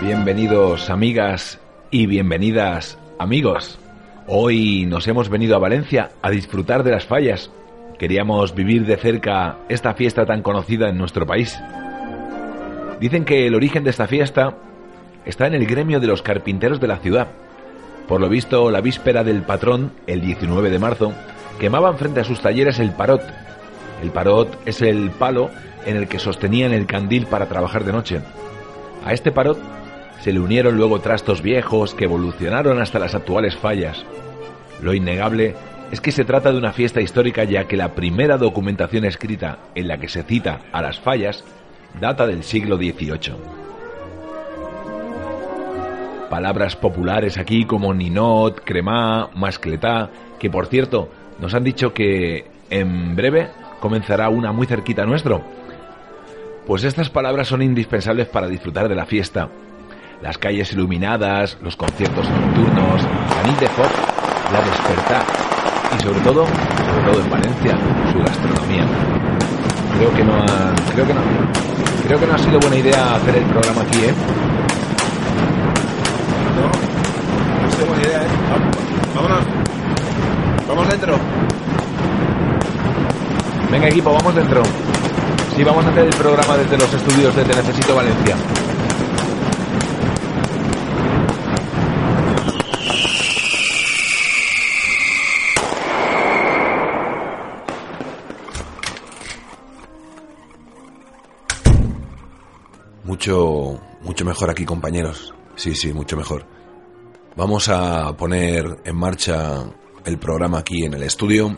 Bienvenidos amigas y bienvenidas amigos. Hoy nos hemos venido a Valencia a disfrutar de las fallas. Queríamos vivir de cerca esta fiesta tan conocida en nuestro país. Dicen que el origen de esta fiesta está en el gremio de los carpinteros de la ciudad. Por lo visto, la víspera del patrón, el 19 de marzo, quemaban frente a sus talleres el parot. El parot es el palo en el que sostenían el candil para trabajar de noche. A este parot se le unieron luego trastos viejos que evolucionaron hasta las actuales fallas. Lo innegable es que se trata de una fiesta histórica ya que la primera documentación escrita en la que se cita a las fallas data del siglo XVIII. Palabras populares aquí como ninot, cremá, mascletá, que por cierto nos han dicho que en breve comenzará una muy cerquita nuestro. Pues estas palabras son indispensables para disfrutar de la fiesta, las calles iluminadas, los conciertos nocturnos, la nit de Foc, la despertar y sobre todo, sobre todo en Valencia, su gastronomía. Creo que no ha, creo que no, creo que no ha sido buena idea hacer el programa aquí, ¿eh? No, no ha sido buena idea, ¿eh? Vámonos. Vamos dentro. Venga equipo, vamos dentro. Sí, vamos a hacer el programa desde los estudios de Te Necesito Valencia. Mucho, mucho mejor aquí, compañeros. Sí, sí, mucho mejor. Vamos a poner en marcha el programa aquí en el estudio.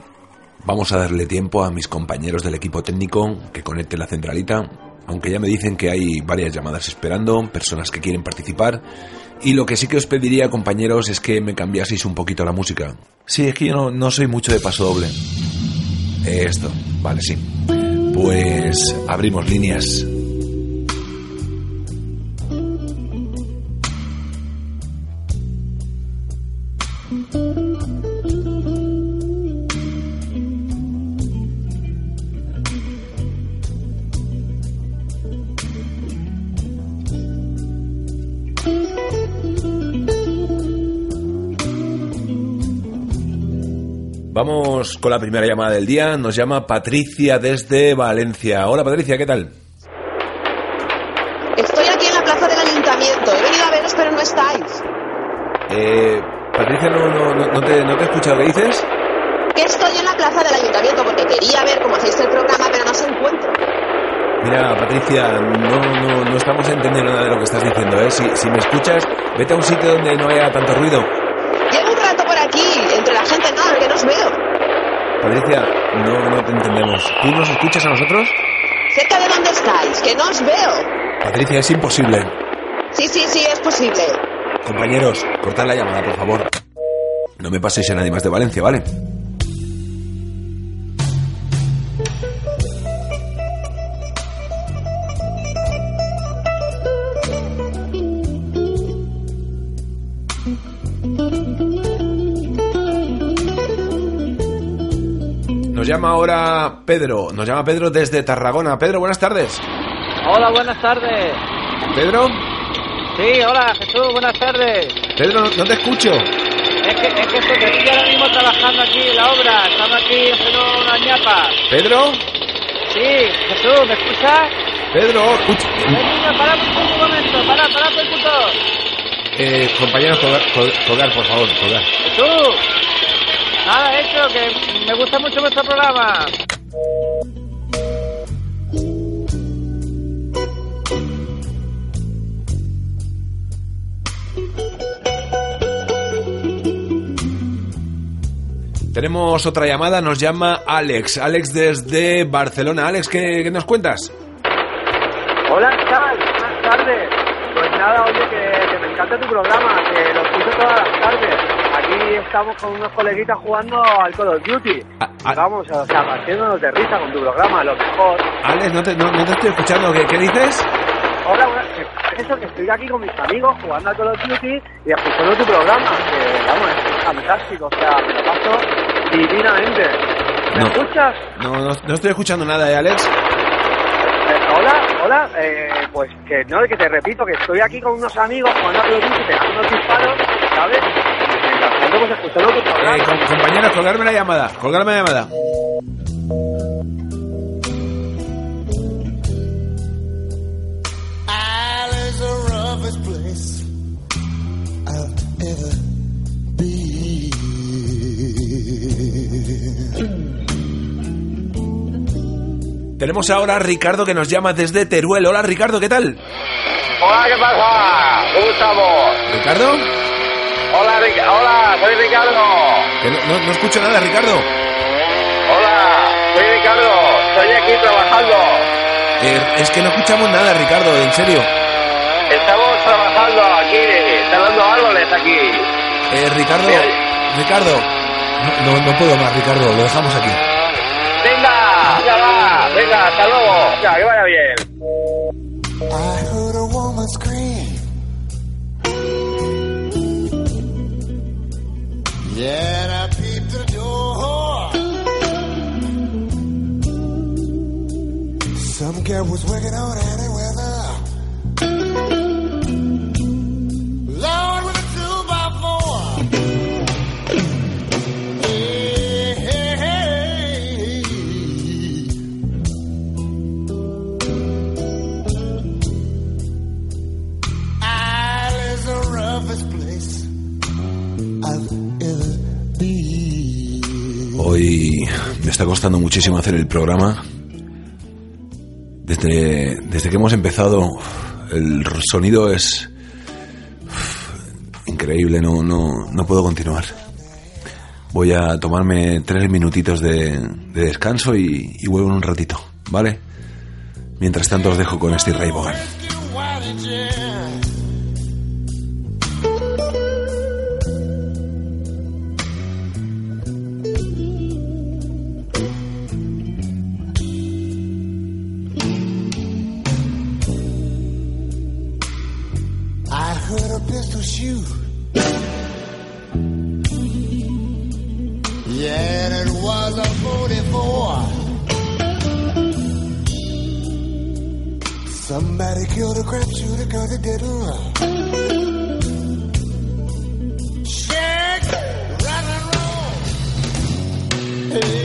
Vamos a darle tiempo a mis compañeros del equipo técnico que conecten la centralita, aunque ya me dicen que hay varias llamadas esperando, personas que quieren participar. Y lo que sí que os pediría, compañeros, es que me cambiaseis un poquito la música. Sí, es que yo no, no soy mucho de paso doble. Esto, vale, sí. Pues abrimos líneas. Con la primera llamada del día. Nos llama Patricia desde Valencia. Hola Patricia, ¿qué tal? Estoy aquí en la plaza del ayuntamiento. He venido a veros, pero no estáis. Eh, Patricia, no, no, no, no te, no te he escuchado. ¿Qué dices? Que estoy en la plaza del ayuntamiento porque quería ver cómo hacéis el programa, pero no se encuentro. Mira, Patricia, no, no, no estamos entendiendo nada de lo que estás diciendo, ¿eh? Si, si me escuchas, vete a un sitio donde no haya tanto ruido. Llevo un rato por aquí, entre la gente, nada, que no os veo. Patricia, no, no te entendemos. ¿Tú nos escuchas a nosotros? ¿Cerca de dónde estáis? Que no os veo. Patricia, es imposible. Sí, sí, sí, es posible. Compañeros, cortad la llamada, por favor. No me paséis a nadie más de Valencia, ¿vale? Llama ahora Pedro, nos llama Pedro desde Tarragona. Pedro, buenas tardes. Hola, buenas tardes. Pedro, Sí, hola, Jesús, buenas tardes. Pedro, no, no te escucho. Es que, es que estoy, ahora mismo trabajando aquí en la obra. Estamos aquí haciendo una ñapa. Pedro, Sí, Jesús, ¿me escuchas? Pedro, escucha. Eh, niño, para un momento, para, para un. Eh, compañeros, colgar, col- colgar, por favor, colgar. ¡Tú! Nada, hecho, que me gusta mucho vuestro programa. Tenemos otra llamada, nos llama Alex. Alex desde Barcelona. Alex, ¿qué, qué nos cuentas? Hola, ¿qué tal? Buenas tardes. Pues nada, oye, que, que me encanta tu programa, que lo escucho todas las tardes. Estamos con unos coleguitas jugando al Call of Duty. Ah, ah. Vamos, o sea, partiéndonos de risa con tu programa, lo mejor. Alex, no te, no, no te estoy escuchando. ¿Qué, qué dices? Hola, que- eso, que estoy aquí con mis amigos jugando al Call of Duty y escuchando tu programa, que vamos, es fantástico, o sea, me lo paso divinamente. ¿Me No. escuchas? No, no, no estoy escuchando nada, ¿eh, Alex? Eh, hola, hola, eh, pues que no, que te repito, que estoy aquí con unos amigos jugando a Call of Duty, pegando unos disparos, ¿sabes? Escuchando programa. Eh, com- compañeros, colgarme la llamada. Colgarme la llamada. Tenemos ahora a Ricardo que nos llama desde Teruel. Hola, Ricardo, ¿qué tal? Hola, ¿qué pasa? ¿Cómo estamos? ¿Ricardo? Hola, Ric- hola, soy Ricardo. Que no, no- no escucho nada, Ricardo. Hola, soy Ricardo. Estoy aquí trabajando. Eh, es que no escuchamos nada, Ricardo, en serio. Estamos trabajando aquí, talando árboles aquí. Eh, Ricardo, Ricardo. No, no, no puedo más, Ricardo, lo dejamos aquí. Venga, ya va. Venga, hasta luego. Ya, que vaya bien. Yeah, I peeped the door. Some girl was working on any está costando muchísimo hacer el programa. Desde, desde que hemos empezado, el sonido es increíble, no, no, no puedo continuar. Voy a tomarme tres minutitos de, de descanso y, vuelvo en un ratito, ¿vale? Mientras tanto os dejo con Steve Ray. Hey,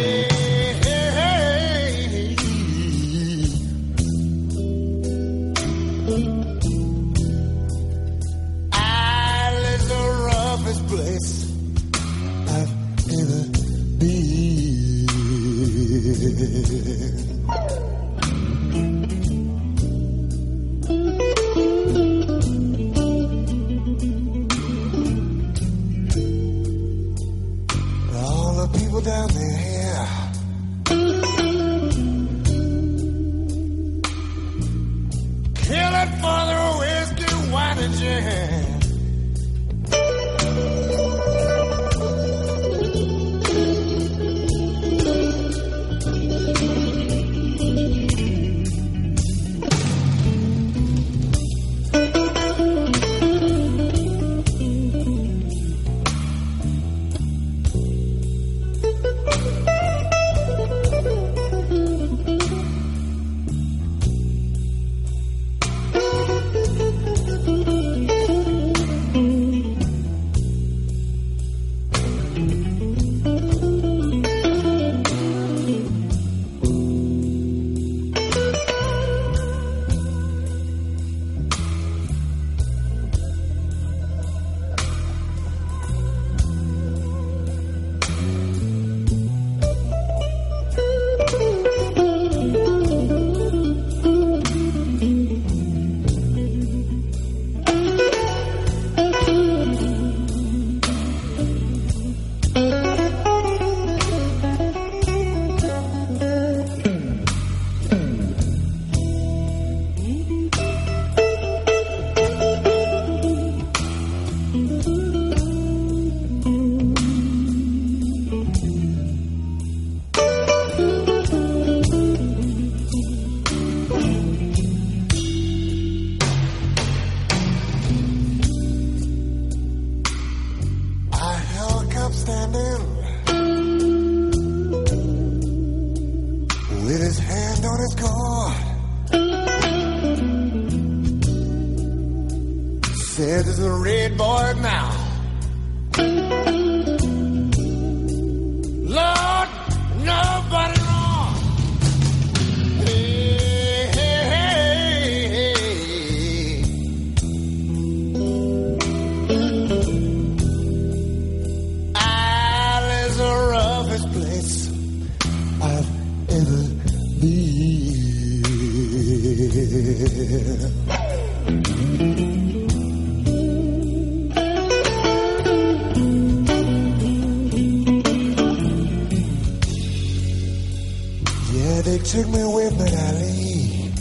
Yeah, they took me away, but I Ali.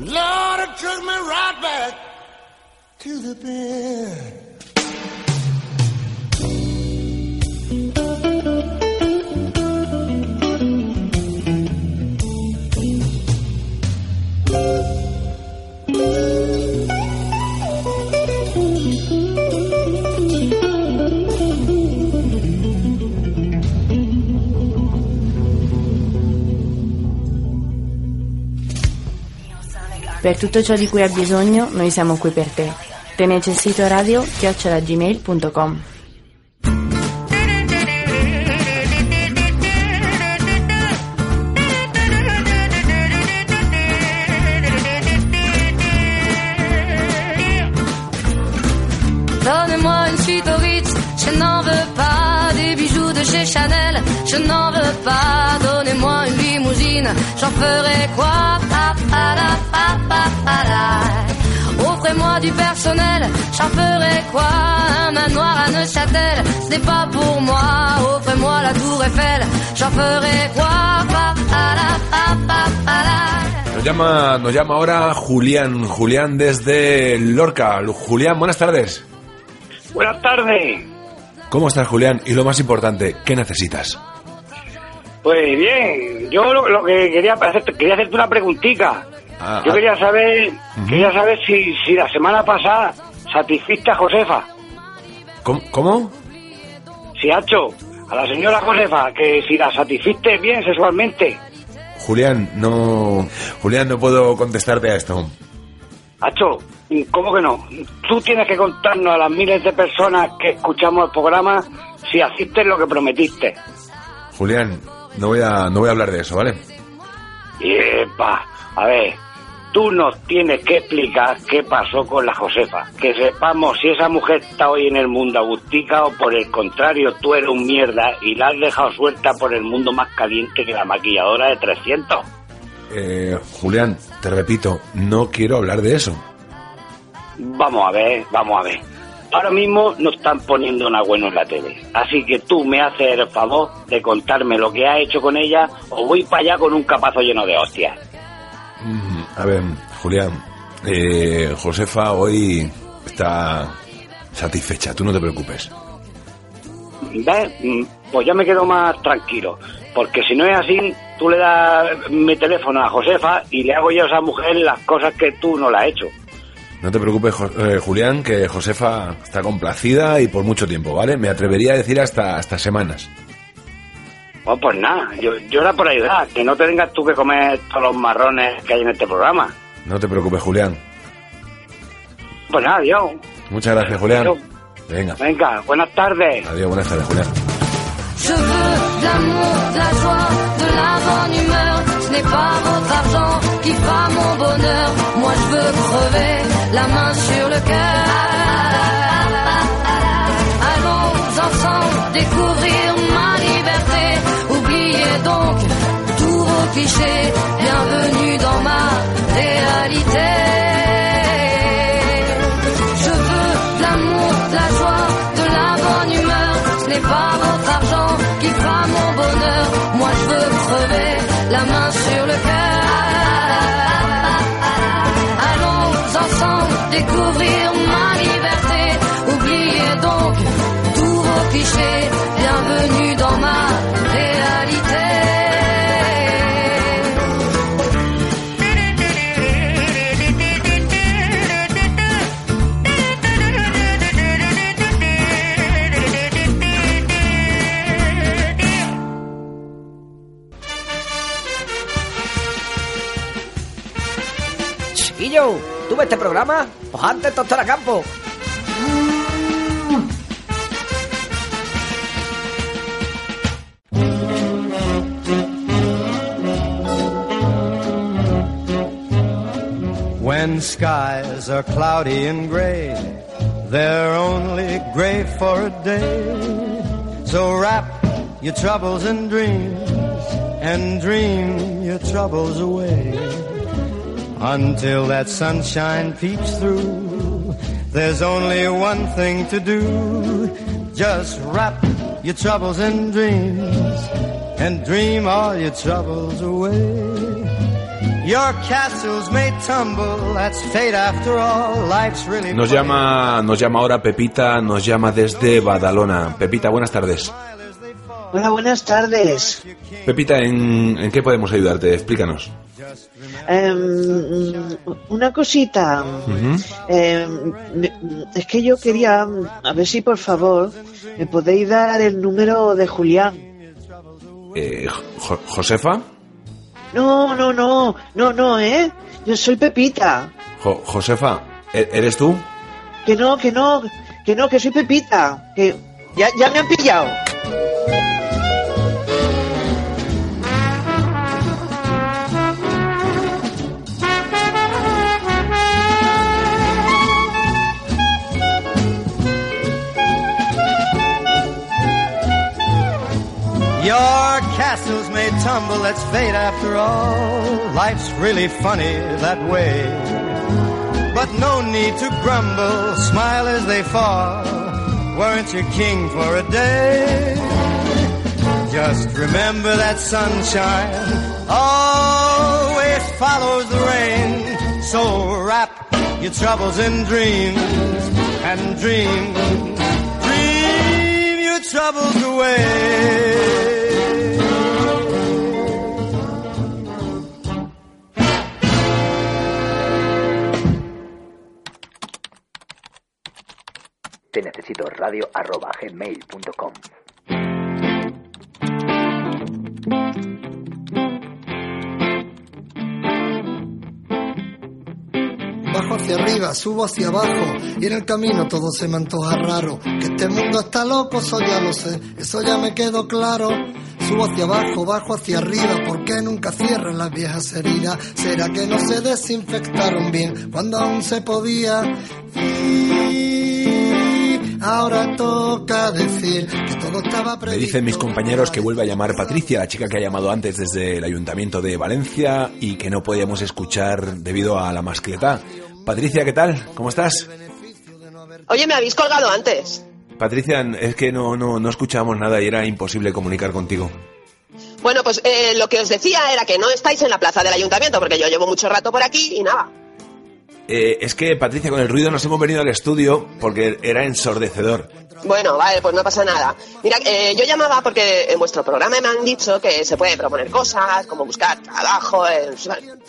Lord, it took me right back to the bed. Per tutto ciò di cui hai bisogno, noi siamo qui per te. Te necessito radio chiocciolagmail.com Donnez-moi une suite au Ritz, je n'en veux pas des bijoux de chez Chanel, je n'en veux pas. Donnez-moi une limousine, j'en ferai quoi Pa, pa, la, pa, pa, pa, la. Offrez-moi du personnel, j'en ferai quoi Un manoir à Neuchâtel, ce n'est pas pour moi. Offrez-moi la tour Eiffel, j'en ferai quoi Pa, pa, la, pa, pa, pa, la. Nos llama, nos llama ahora Julián, Julián desde Lorca. Julián, buenas tardes. Buenas tardes. ¿Cómo estás, Julián? Y lo más importante, ¿qué necesitas? Pues bien, yo lo, lo que quería hacerte, quería hacerte una preguntita. Ah, yo ah. quería saber, quería saber si, si la semana pasada satisfiste a Josefa. ¿Cómo? cómo? Si Hacho, a la señora Josefa, que si la satisfiste bien sexualmente. Julián, no... Julián, no puedo contestarte a esto. Hacho, ¿cómo que no? Tú tienes que contarnos a las miles de personas que escuchamos el programa si hiciste lo que prometiste. Julián, no voy a, no voy a hablar de eso, ¿vale? Y, epa, a ver, tú nos tienes que explicar qué pasó con la Josefa. Que sepamos si esa mujer está hoy en el mundo agustica o por el contrario tú eres un mierda y la has dejado suelta por el mundo más caliente que la maquilladora de 300. Eh, Julián, te repito, no quiero hablar de eso. Vamos a ver, vamos a ver. Ahora mismo no están poniendo nada bueno en la tele. Así que tú me haces el favor de contarme lo que has hecho con ella o voy para allá con un capazo lleno de hostias. Mm, A ver, Julián, eh, Josefa hoy está satisfecha, tú no te preocupes. ¿Ves? Mm, Pues ya me quedo más tranquilo. Porque si no es así, tú le das mi teléfono a Josefa y le hago yo a esa mujer las cosas que tú no la has hecho. No te preocupes, eh, Julián, que Josefa está complacida y por mucho tiempo, ¿vale? Me atrevería a decir hasta, hasta semanas. Oh, pues nada, yo, yo era por ayudar, que no te tengas tú que comer todos los marrones que hay en este programa. No te preocupes, Julián. Pues nada, adiós. Muchas gracias, Julián. Adiós. Venga, Venga, buenas tardes. adiós, buenas tardes, Julián. Je veux de l'amour, de la joie, de la bonne humeur. Ce n'est pas votre argent qui fera mon bonheur. Moi je veux crever la main sur le cœur. Allons ensemble découvrir ma liberté. Oubliez donc tous vos clichés. Bienvenue dans ma réalité. Je veux de l'amour, de la joie, de la bonne humeur. Ce n'est pas découvrir ma liberté. Oubliez donc tous vos clichés. Bienvenue dans ma réalité. Chiquillo, ¿tú ves este programa? Campo. When skies are cloudy and gray, they're only gray for a day. So wrap your troubles in dreams and dream your troubles away. Until that sunshine peeps through, there's only one thing to do. Just wrap your troubles in dreams and dream all your troubles away. Your castles may tumble, that's fate after all. Life's really Nos llama, nos llama ahora Pepita, nos llama desde Badalona. Pepita, buenas tardes. Hola, buenas tardes. Pepita, ¿en, en qué podemos ayudarte? Explícanos. Em, una cosita. Em, es que yo quería, a ver si por favor me podéis dar el número de Julián. Eh, Jo- Josefa, No, no, no, no, no, ¿eh? Yo soy Pepita. Jo- Josefa, ¿e- ¿eres tú? Que no, que no, que no, que soy Pepita. Que ya, ya me han pillado. Castles may tumble, that's fate after all. Life's really funny that way. But no need to grumble, smile as they fall. Weren't you king for a day? Just remember that sunshine always follows the rain. So wrap your troubles in dreams and dream, dream your troubles away. gmail.com. Bajo hacia arriba, subo hacia abajo y en el camino todo se me antoja raro. Que este mundo está loco, eso ya lo sé, eso ya me quedó claro. Subo hacia abajo, bajo hacia arriba, ¿por qué nunca cierran las viejas heridas? ¿Será que no se desinfectaron bien cuando aún se podía? Y ahora toca decir que todo estaba Me previsto. dicen mis compañeros que vuelve a llamar Patricia, la chica que ha llamado antes desde el Ayuntamiento de Valencia y que no podíamos escuchar debido a la mascleta. Patricia, ¿qué tal? ¿Cómo estás? Oye, me habéis colgado antes. Patricia, es que no, no, no escuchábamos nada y era imposible comunicar contigo. Bueno, pues eh, lo que os decía era que no estáis en la plaza del ayuntamiento, porque yo llevo mucho rato por aquí y nada. Eh, es que, Patricia, con el ruido nos hemos venido al estudio porque era ensordecedor. Bueno, vale, pues no pasa nada. Mira, eh, yo llamaba porque en vuestro programa me han dicho que se puede proponer cosas, como buscar trabajo. eh,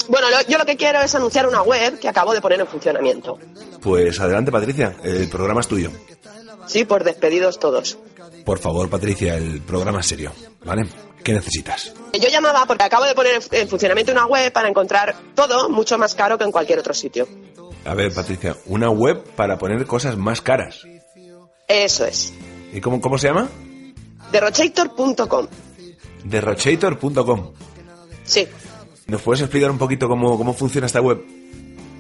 Bueno, lo- yo lo que quiero es anunciar una web que acabo de poner en funcionamiento. Pues adelante, Patricia, el programa es tuyo. Sí, por despedidos todos. Por favor, Patricia, el programa es serio, ¿vale? ¿Qué necesitas? Yo llamaba porque acabo de poner en funcionamiento una web para encontrar todo mucho más caro que en cualquier otro sitio. A ver, Patricia, una web para poner cosas más caras. Eso es. ¿Y cómo, cómo se llama? Derrochator.com. Derrochator.com. Sí. ¿Nos puedes explicar un poquito cómo, cómo funciona esta web?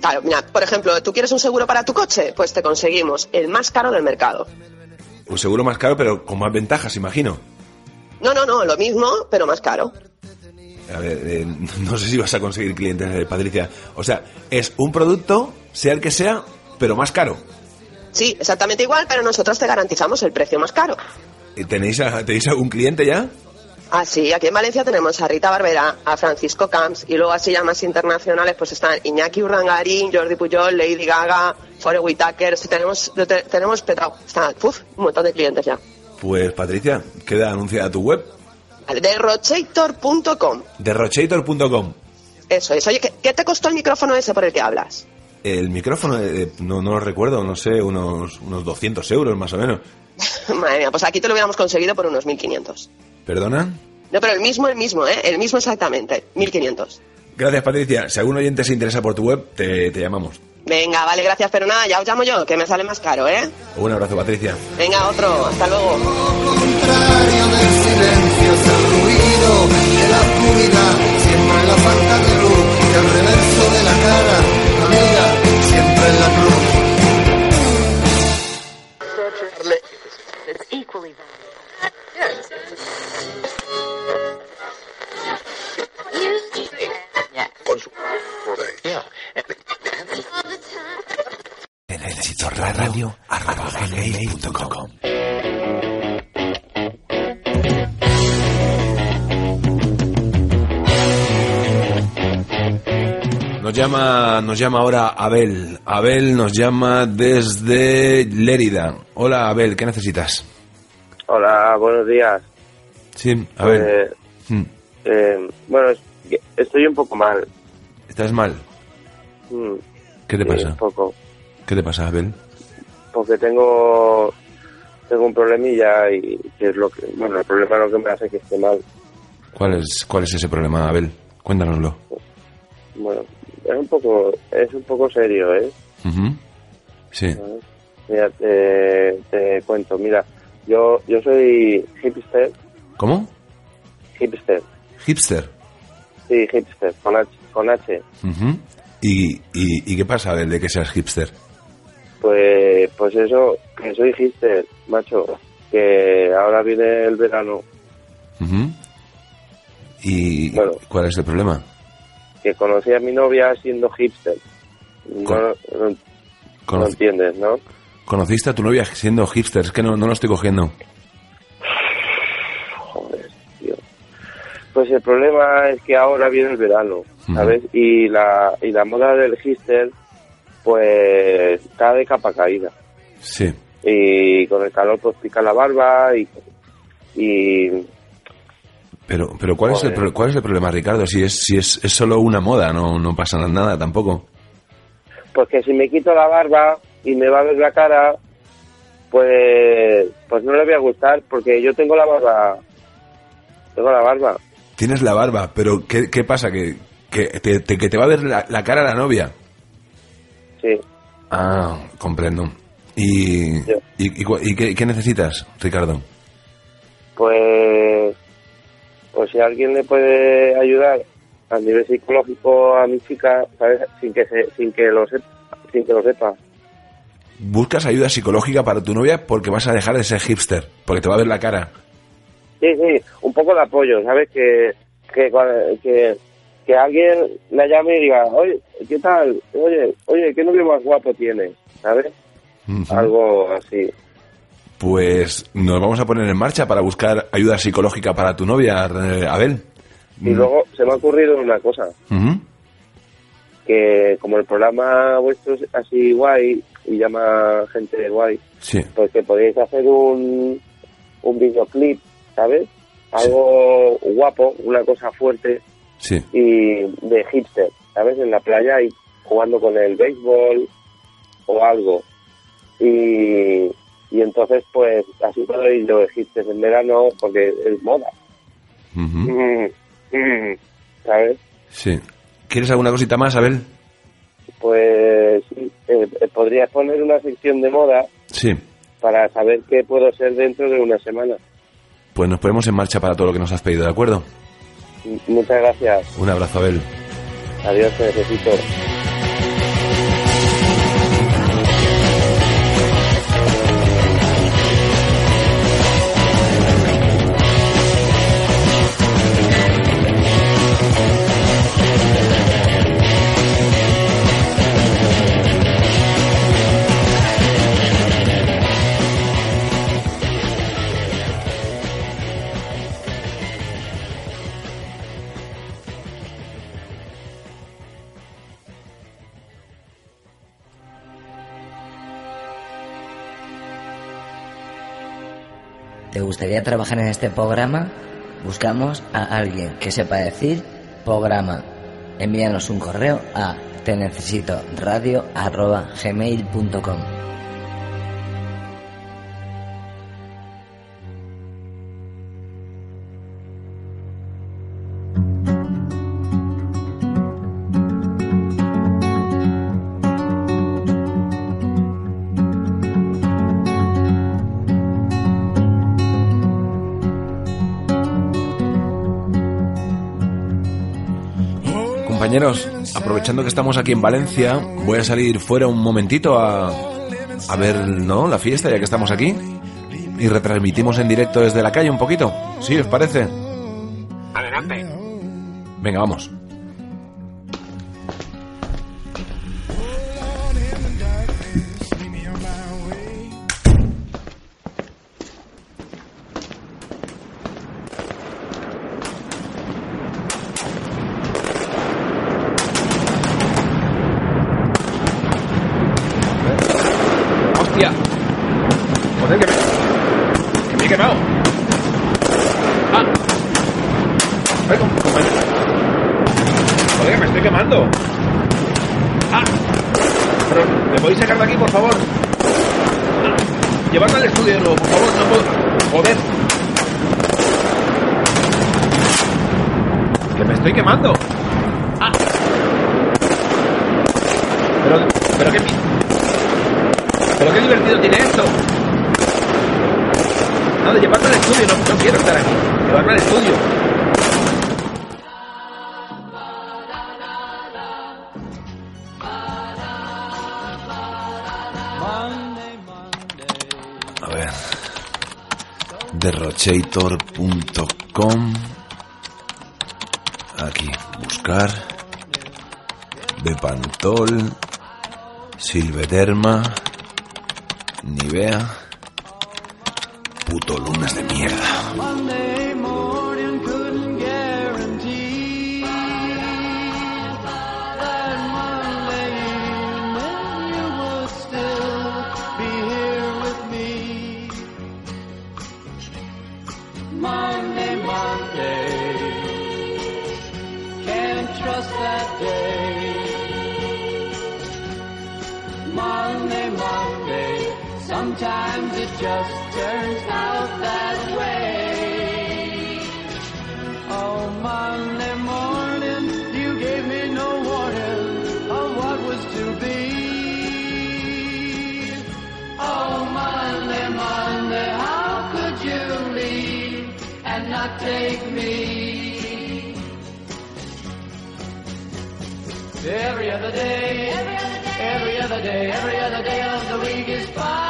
Claro, mira, por ejemplo, ¿tú quieres un seguro para tu coche? Pues te conseguimos el más caro del mercado. Un seguro más caro, pero con más ventajas, imagino. No, no, no, lo mismo, pero más caro. A ver, eh, no sé si vas a conseguir clientes, eh, Patricia. O sea, es un producto, sea el que sea, pero más caro. Sí, exactamente igual, pero nosotros te garantizamos el precio más caro. ¿Y ¿Tenéis, a- ¿Tenéis algún cliente ya? Ah, sí, aquí en Valencia tenemos a Rita Barbera, a Francisco Camps y luego así ya más internacionales pues están Iñaki Urdangarín, Jordi Pujol, Lady Gaga, Forest Whitaker, sí, tenemos, te- tenemos petado, está, uf, un montón de clientes ya. Pues, Patricia, queda anunciada tu web. Vale, derrochator.com, Derrochator.com. eso es. Oye, ¿qué, qué te costó el micrófono ese por el que hablas? El micrófono, eh, no, no lo recuerdo, no sé, unos, unos 200 euros más o menos. Madre mía, pues aquí te lo hubiéramos conseguido por unos 1.500. ¿Perdona? No, pero el mismo, el mismo, ¿eh? El mismo exactamente, 1.500. Gracias, Patricia. Si algún oyente se interesa por tu web, te, te llamamos. Venga, vale, gracias, pero nada, ya os llamo yo, que me sale más caro, ¿eh? Un abrazo, Patricia. Venga, otro, hasta luego. Oscuridad, siempre la falta de luz y el reverso de la cara, amiga, siempre en la cruz. Nos llama ahora Abel. Abel nos llama desde Lérida. Hola Abel, ¿qué necesitas? Hola, buenos días. Sí, Abel. Eh, Hmm. eh, bueno, estoy un poco mal. ¿Estás mal? Mm, ¿Qué te sí, pasa? Un poco. ¿Qué te pasa, Abel? Porque tengo tengo un problemilla y que es lo que bueno el problema lo que me hace que esté mal. ¿Cuál es, cuál es ese problema, Abel? Cuéntanoslo. Bueno, es un poco es un poco serio, ¿eh? Sí. Mira, te, te cuento. Mira, yo yo soy hipster, ¿Cómo? hipster. Hipster. Sí, hipster con H, con H. ¿Y, y, y qué pasa, Abel, de que seas hipster? Pues, pues eso, que soy hipster, macho. Que ahora viene el verano, Ujú. ¿Y Bueno. cuál es el problema? Que conocí a mi novia siendo hipster. No, Con- no, no Conoc- entiendes, ¿no? ¿Conociste a tu novia siendo hipster? Es que no, no lo estoy cogiendo. Joder, tío. Pues el problema es que ahora viene el verano. ¿sabes? Y la, y la moda del hipster, pues, está de capa caída. Sí. Y con el calor, pues, pica la barba y... y Pero, pero ¿cuál, es el, ¿cuál es el problema, Ricardo? Si es, si es, es solo una moda, no, no pasa nada tampoco. pues que si me quito la barba y me va a ver la cara, pues, pues no le voy a gustar porque yo tengo la barba, tengo la barba. Tienes la barba, pero ¿qué, qué pasa? ¿Que, que, te, te- que te va a ver la, la cara la novia? Sí. Ah, comprendo. ¿Y, y, y qué, qué necesitas, Ricardo? Pues, pues si alguien le puede ayudar a nivel psicológico a mi chica, ¿sabes? Sin que se, sin que lo sepa, sin que lo sepa. Buscas ayuda psicológica para tu novia porque vas a dejar de ser hipster, porque te va a ver la cara. Sí, sí, un poco de apoyo, ¿sabes? Que, que, que, que alguien la llame y diga, oye, ¿qué tal? Oye, oye, ¿qué novio más guapo tienes? ¿Sabes? Algo así. Pues nos vamos a poner en marcha para buscar ayuda psicológica para tu novia, eh, Abel. Y luego se me ha ocurrido una cosa, que como el programa vuestro es así guay y llama gente guay, Sí. pues que podéis hacer un, un videoclip, ¿sabes? Algo guapo, una cosa fuerte Sí. y de hipster, ¿sabes? En la playa y jugando con el béisbol o algo. Y, y entonces, pues, así puedo ir yo de hipster en verano porque es moda. Mm, mm, ¿Sabes? Sí. ¿Quieres alguna cosita más, Abel? Pues sí, eh, podrías poner una sección de moda Sí. para saber qué puedo ser dentro de una semana. Pues nos ponemos en marcha para todo lo que nos has pedido, ¿de acuerdo? Muchas gracias. Un abrazo, Abel. Adiós, te necesito. Gustaría trabajar en este programa? Buscamos a alguien que sepa decir programa. Envíanos un correo a te necesito radio gmail.com. Compañeros, aprovechando que estamos aquí en Valencia, voy a salir fuera un momentito a, a ver, ¿no? La fiesta, ya que estamos aquí. Y retransmitimos en directo desde la calle un poquito. ¿Sí, os parece? Adelante. Venga, vamos. Joder, que me... Que me he quemado. ¡Ah! Ay. Joder, que me estoy quemando. ¡Ah! Pero, ¿me podéis sacar de aquí, por favor? Ah, Llevadme al estudio por favor. No puedo... Joder. Que me estoy quemando. ¡Ah! Pero... Pero qué... pero qué divertido tiene esto. No, de llevarme al estudio, no, no quiero estar aquí. Llevarme al estudio. A ver. Derrochator.com. Aquí, buscar. Bepantol. Silvederma. Nivea. Puto lunes de mierda. Monday morning not take me? Every other day, every other day, every other day, every other day of the week is fine,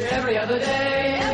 Every other day,